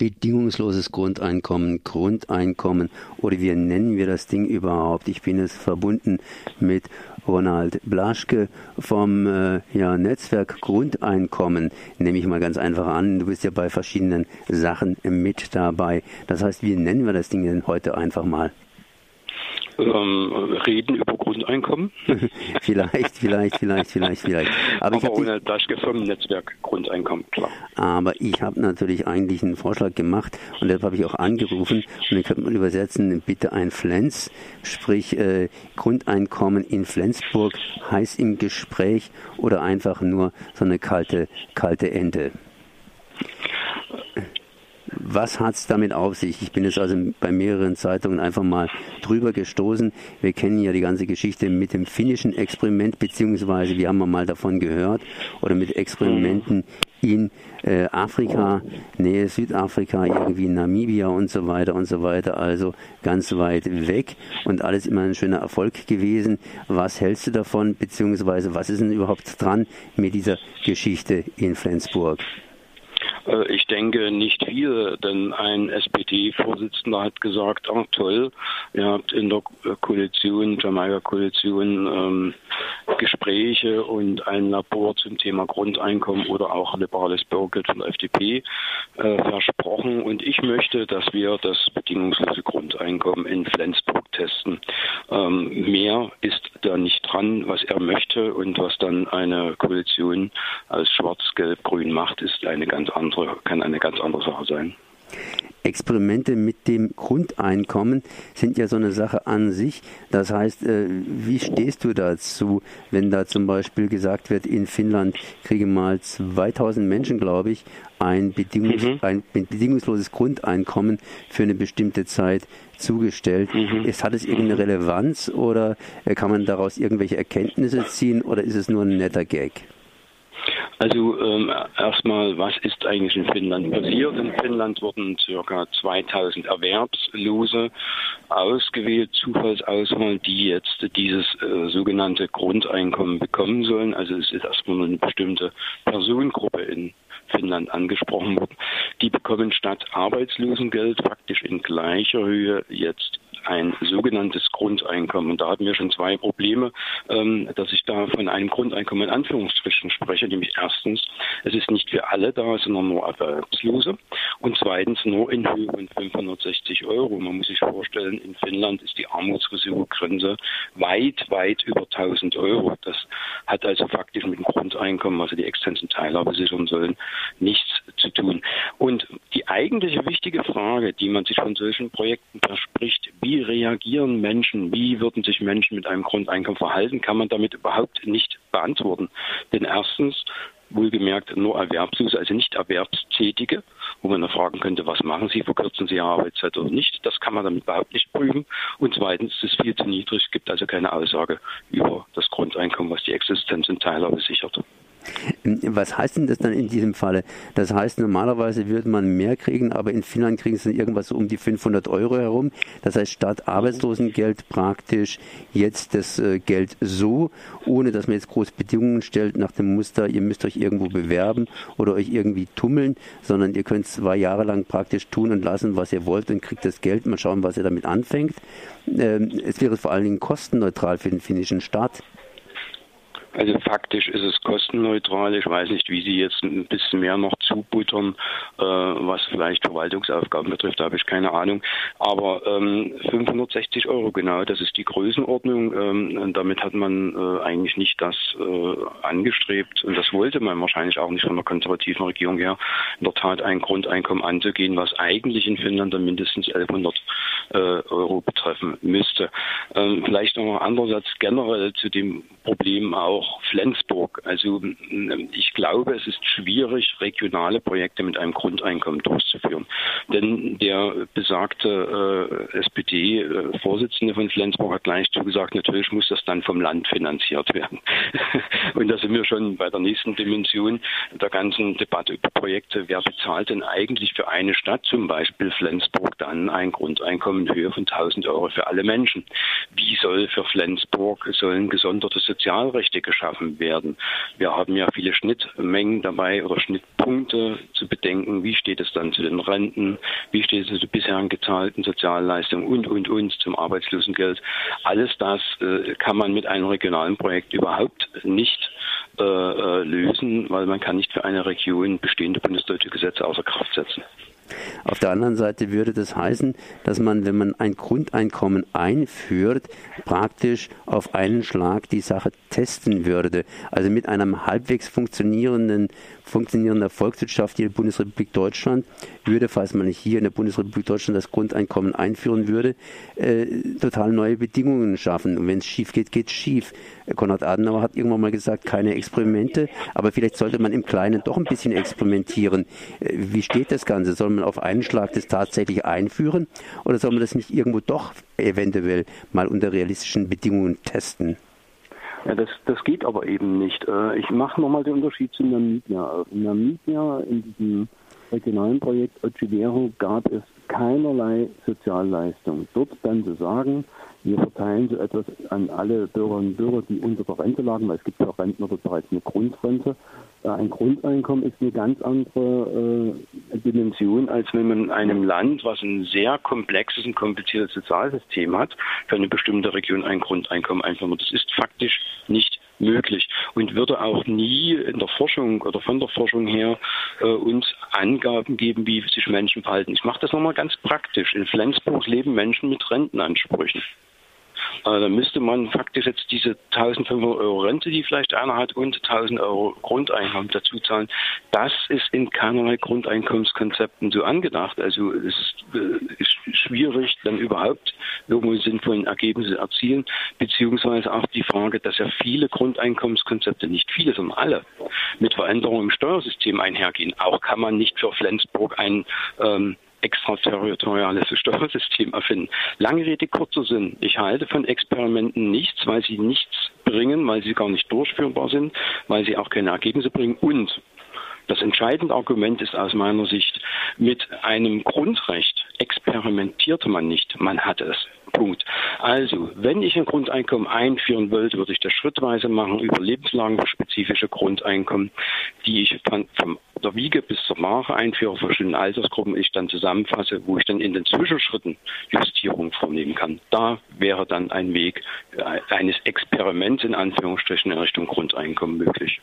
bedingungsloses Grundeinkommen, Grundeinkommen oder wie nennen wir das Ding überhaupt? Ich bin es verbunden mit Ronald Blaschke vom äh, ja, Netzwerk Grundeinkommen, nehme ich mal ganz einfach an. Du bist ja bei verschiedenen Sachen mit dabei. Das heißt, wie nennen wir das Ding denn heute einfach mal? Ähm, reden über Grundeinkommen. vielleicht, vielleicht, vielleicht, vielleicht, vielleicht. Aber, Aber ohne das Firmennetzwerk Grundeinkommen, klar. Aber ich habe natürlich eigentlich einen Vorschlag gemacht und deshalb habe ich auch angerufen und den könnte man übersetzen, bitte ein Flens, sprich äh, Grundeinkommen in Flensburg, heiß im Gespräch oder einfach nur so eine kalte, kalte Ente. Was hat es damit auf sich? Ich bin jetzt also bei mehreren Zeitungen einfach mal drüber gestoßen. Wir kennen ja die ganze Geschichte mit dem finnischen Experiment, beziehungsweise wir haben mal davon gehört, oder mit Experimenten in äh, Afrika, Nähe Südafrika, irgendwie Namibia und so weiter und so weiter, also ganz weit weg und alles immer ein schöner Erfolg gewesen. Was hältst du davon, beziehungsweise was ist denn überhaupt dran mit dieser Geschichte in Flensburg? Äh, ich denke nicht viel, denn ein SPD-Vorsitzender hat gesagt, ach toll, ihr habt in der Koalition, Jamaika-Koalition, ähm, Gespräche und ein Labor zum Thema Grundeinkommen oder auch liberales Bürgergeld von der FDP äh, versprochen. Und ich möchte, dass wir das bedingungslose Grundeinkommen in Flensburg testen. Ähm, mehr ist da nicht dran, was er möchte und was dann eine Koalition aus Schwarz, Gelb, Grün macht, ist eine ganz andere, kann eine ganz andere Sache sein. Experimente mit dem Grundeinkommen sind ja so eine Sache an sich. Das heißt, äh, wie stehst du dazu, wenn da zum Beispiel gesagt wird, in Finnland kriegen mal 2000 Menschen, glaube ich, ein, bedingungs mhm. ein bedingungsloses Grundeinkommen für eine bestimmte Zeit zugestellt. Mhm. Ist, hat es irgendeine Relevanz oder äh, kann man daraus irgendwelche Erkenntnisse ziehen oder ist es nur ein netter Gag? Also ähm, erstmal, was ist eigentlich in Finnland passiert? In Finnland wurden ca. 2000 Erwerbslose ausgewählt, Zufallsauswahl, die jetzt dieses äh, sogenannte Grundeinkommen bekommen sollen. Also es ist erstmal nur eine bestimmte Personengruppe in Finnland angesprochen worden. Die bekommen statt Arbeitslosengeld faktisch in gleicher Höhe jetzt ein sogenanntes Grundeinkommen. Und da hatten wir schon zwei Probleme, ähm, dass ich da von einem Grundeinkommen in Anführungsstrichen spreche, nämlich erstens, es ist nicht für alle da, sondern nur Erwerbslose und zweitens nur in Höhe von 560 Euro. Man muss sich vorstellen, in Finnland ist die Armutsrisikogrenze weit, weit über 1000 Euro. Das hat also faktisch mit dem Grundeinkommen, also die extensiven Teilhabe sichern sollen, nichts zu tun. Und die eigentliche wichtige Frage, die man sich von solchen Projekten verspricht, wie reagieren Menschen, wie würden sich Menschen mit einem Grundeinkommen verhalten, kann man damit überhaupt nicht beantworten. Denn erstens, wohlgemerkt nur Erwerbslose, also nicht Erwerbstätige, wo man dann fragen könnte, was machen Sie, verkürzen Sie Ihre Arbeitszeit oder nicht. Das kann man damit überhaupt nicht prüfen. Und zweitens, es ist viel zu niedrig, gibt also keine Aussage über das Grundeinkommen, was die Existenz in Teilhabe sichert. Was heißt denn das dann in diesem Falle? Das heißt, normalerweise würde man mehr kriegen, aber in Finnland kriegen sie irgendwas so um die 500 Euro herum. Das heißt, statt Arbeitslosengeld praktisch jetzt das äh, Geld so, ohne dass man jetzt große Bedingungen stellt nach dem Muster, ihr müsst euch irgendwo bewerben oder euch irgendwie tummeln, sondern ihr könnt zwei Jahre lang praktisch tun und lassen, was ihr wollt und kriegt das Geld. Mal schauen, was ihr damit anfängt. Ähm, es wäre vor allen Dingen kostenneutral für den finnischen Staat. Also faktisch ist es kostenneutral. Ich weiß nicht, wie Sie jetzt ein bisschen mehr noch zubuttern, äh, was vielleicht Verwaltungsaufgaben betrifft, da habe ich keine Ahnung. Aber ähm, 560 Euro genau, das ist die Größenordnung. Ähm, damit hat man äh, eigentlich nicht das äh, angestrebt und das wollte man wahrscheinlich auch nicht von der konservativen Regierung her, in der Tat ein Grundeinkommen anzugehen, was eigentlich in Finnland dann mindestens 1100 äh, Euro betreffen müsste. Ähm, vielleicht noch ein anderer Satz generell zu dem Problem auch Flensburg. Also ich glaube, es ist schwierig, regionale Projekte mit einem Grundeinkommen durchzuführen. Denn der besagte äh, SPD-Vorsitzende von Flensburg hat gleich zugesagt, natürlich muss das dann vom Land finanziert werden. Und da sind wir schon bei der nächsten Dimension der ganzen Debatte über Projekte. Wer bezahlt denn eigentlich für eine Stadt, zum Beispiel Flensburg, dann ein Grundeinkommen in Höhe von 1000 Euro für alle Menschen? Wie soll für Flensburg sollen gesonderte Sozialrechte geschaffen werden. Wir haben ja viele Schnittmengen dabei oder Schnittpunkte zu bedenken. Wie steht es dann zu den Renten? Wie steht es zu den bisherigen gezahlten Sozialleistungen und, und, und zum Arbeitslosengeld? Alles das äh, kann man mit einem regionalen Projekt überhaupt nicht äh, äh lösen, weil man kann nicht für eine Region bestehende bundesdeutsche Gesetze außer Kraft setzen. Auf der anderen Seite würde das heißen, dass man, wenn man ein Grundeinkommen einführt, praktisch auf einen Schlag die Sache testen würde. Also mit einem halbwegs funktionierenden funktionierender Volkswirtschaft hier in der Bundesrepublik Deutschland würde, falls man hier in der Bundesrepublik Deutschland das Grundeinkommen einführen würde, äh, total neue Bedingungen schaffen. Und wenn es schief geht, geht es schief. Konrad Adenauer hat irgendwann mal gesagt, keine Experimente, aber vielleicht sollte man im Kleinen doch ein bisschen experimentieren. Äh, wie steht das Ganze? Soll man auf einen Schlag das tatsächlich einführen oder soll man das nicht irgendwo doch eventuell mal unter realistischen Bedingungen testen? Ja, das, das geht aber eben nicht. Äh, ich mache nochmal den Unterschied zu Namibia. In Namibia, in diesem regionalen Projekt Ochivero, gab es keinerlei Sozialleistung. Dort dann zu sagen, wir verteilen so etwas an alle Bürgerinnen und Bürger, die unter der Rente lagen, weil es gibt ja Rentner dort bereits eine Grundrente. Äh, ein Grundeinkommen ist eine ganz andere äh, Dimension, als wenn man in einem Land, was ein sehr komplexes und kompliziertes Sozialsystem hat, für eine bestimmte Region ein Grundeinkommen einführen. Das ist faktisch nicht möglich und würde auch nie in der Forschung oder von der Forschung her äh, uns Angaben geben, wie sich Menschen verhalten. Ich mache das nochmal ganz praktisch. In Flensburg leben Menschen mit Rentenansprüchen. Also da müsste man faktisch jetzt diese 1500 Euro Rente, die vielleicht einer hat, und 1000 Euro Grundeinkommen dazu zahlen. Das ist in keinerlei Grundeinkommenskonzepten so angedacht. Also es ist, äh, ist schwierig, dann überhaupt irgendwo sinnvollen Ergebnisse erzielen, beziehungsweise auch die Frage, dass ja viele Grundeinkommenskonzepte, nicht viele, sondern alle, mit Veränderungen im Steuersystem einhergehen. Auch kann man nicht für Flensburg ein ähm, extraterritoriales Steuersystem erfinden. Lange Rede, kurzer Sinn. Ich halte von Experimenten nichts, weil sie nichts bringen, weil sie gar nicht durchführbar sind, weil sie auch keine Ergebnisse bringen und das entscheidende Argument ist aus meiner Sicht, mit einem Grundrecht experimentierte man nicht, man hatte es. Punkt. Also, wenn ich ein Grundeinkommen einführen wollte, würde ich das schrittweise machen über lebenslagenspezifische Grundeinkommen, die ich von, vom der Wiege bis zur Mache einführe, verschiedene Altersgruppen, ich dann zusammenfasse, wo ich dann in den Zwischenschritten Justierungen vornehmen kann. Da wäre dann ein Weg eines Experiments in Anführungsstrichen in Richtung Grundeinkommen möglich.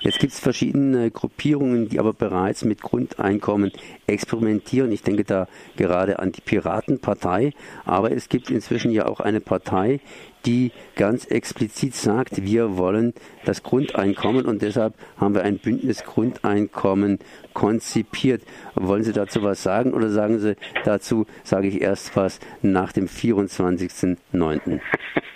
Jetzt gibt es verschiedene Gruppierungen, die aber bereits mit Grundeinkommen experimentieren. Ich denke da gerade an die Piratenpartei, aber es gibt inzwischen ja auch eine Partei, die ganz explizit sagt, wir wollen das Grundeinkommen und deshalb haben wir ein Bündnis Grundeinkommen konzipiert. Wollen Sie dazu was sagen oder sagen Sie dazu, sage ich erst was nach dem 24.09.?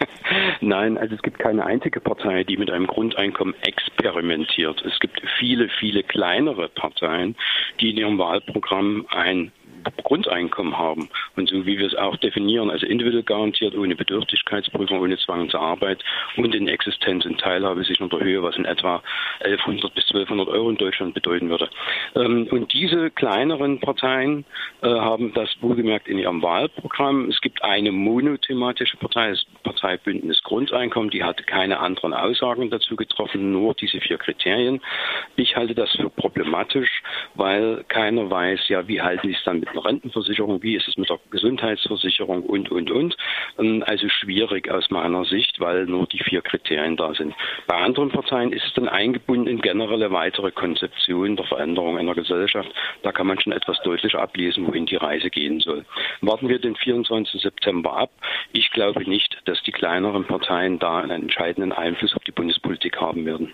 Nein, also es gibt keine einzige Partei, die mit einem Grundeinkommen experimentiert. Es gibt viele, viele kleinere Parteien, die in ihrem Wahlprogramm ein Grundeinkommen haben. Und so wie wir es auch definieren, also individuell garantiert, ohne Bedürftigkeitsprüfung, ohne Zwang zur Arbeit und in Existenz und Teilhabe sich in der Höhe, was in etwa 1100 bis 1200 Euro in Deutschland bedeuten würde. Ähm, und diese kleineren Parteien äh, haben das wohlgemerkt in ihrem Wahlprogramm. Es gibt eine monothematische Partei, das Parteibündnis Grundeinkommen, die hat keine anderen Aussagen dazu getroffen, nur diese vier Kriterien. Ich halte das für problematisch, weil keiner weiß, ja, wie halten sie es dann mit einer Rentenversicherung, wie ist es mit der Gesundheitsversicherung und, und, und. Ähm, also schwierig aus meiner Sicht, weil nur die vier Kriterien da sind. Bei anderen Parteien ist es dann eingebunden in generelle weitere Konzeptionen der Veränderung einer Gesellschaft. Da kann man schon etwas deutlicher ablesen, wohin die Reise gehen soll. Warten wir den 24. September ab. Ich glaube nicht, dass die kleineren Parteien da einen entscheidenden Einfluss auf die Bundespolitik haben werden.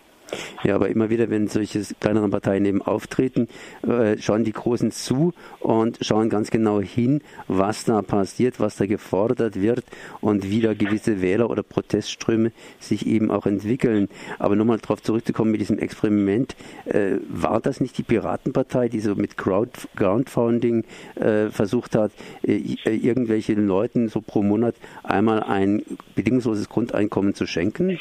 Ja, aber immer wieder, wenn solche kleineren Parteien eben auftreten, äh, schauen die Großen zu und schauen ganz genau hin, was da passiert, was da gefordert wird und wie da gewisse Wähler oder Protestströme sich eben auch entwickeln. Aber nochmal darauf zurückzukommen mit diesem Experiment, äh, war das nicht die Piratenpartei, die so mit Crowd, Crowdfunding äh, versucht hat, irgendwelchen Leuten so pro Monat einmal ein bedingungsloses Grundeinkommen zu schenken?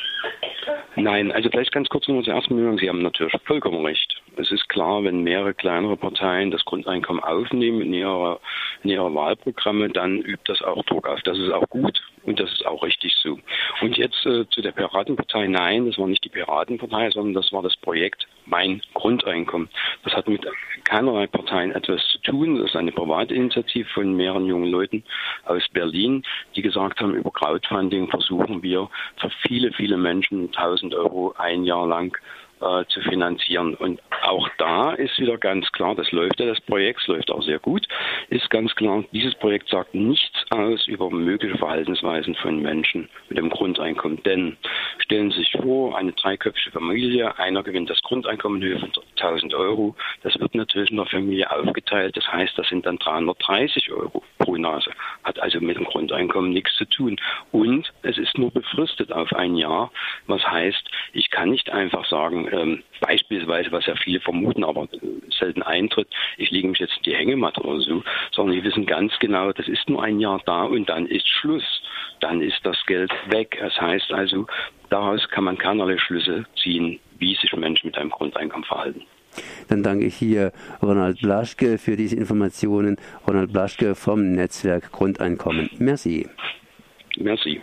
Nein, also vielleicht ganz kurz nur zur ersten Bemerkung. Sie haben natürlich vollkommen recht. Es ist klar, wenn mehrere kleinere Parteien das Grundeinkommen aufnehmen in ihrer in ihre Wahlprogramme, dann übt das auch Druck auf. Das ist auch gut und das ist auch richtig so. Und jetzt äh, zu der Piratenpartei. Nein, das war nicht die Piratenpartei, sondern das war das Projekt Mein Grundeinkommen. Das hat mit keinerlei Parteien etwas zu tun. Das ist eine Privatinitiative von mehreren jungen Leuten aus Berlin, die gesagt haben, über Crowdfunding versuchen wir für viele, viele Menschen 1000 Euro ein Jahr lang äh, zu finanzieren. Und auch da ist wieder ganz klar, das läuft ja, das Projekt, läuft auch sehr gut, ist ganz klar, dieses Projekt sagt nichts aus über mögliche Verhaltensweisen von Menschen mit dem Grundeinkommen. Denn stellen Sie sich vor, eine dreiköpfige Familie, einer gewinnt das Grundeinkommen in Höhe von 1000 Euro, das wird natürlich in der Familie aufgeteilt, das heißt, das sind dann 330 Euro pro Nase, hat also mit dem Grundeinkommen nichts zu tun. Und es ist nur befristet auf ein Jahr, was heißt, ich kann nicht einfach sagen, ähm, beispielsweise, was ja viele vermuten, aber selten eintritt, ich lege mich jetzt in die Hängematte oder so, sondern wir wissen ganz genau, das ist nur ein Jahr da und dann ist Schluss. Dann ist das Geld weg. Das heißt also, daraus kann man keinerlei Schlüsse ziehen, wie sich Menschen mit einem Grundeinkommen verhalten. Dann danke ich hier Ronald Blaschke für diese Informationen. Ronald Blaschke vom Netzwerk Grundeinkommen. Merci. Merci.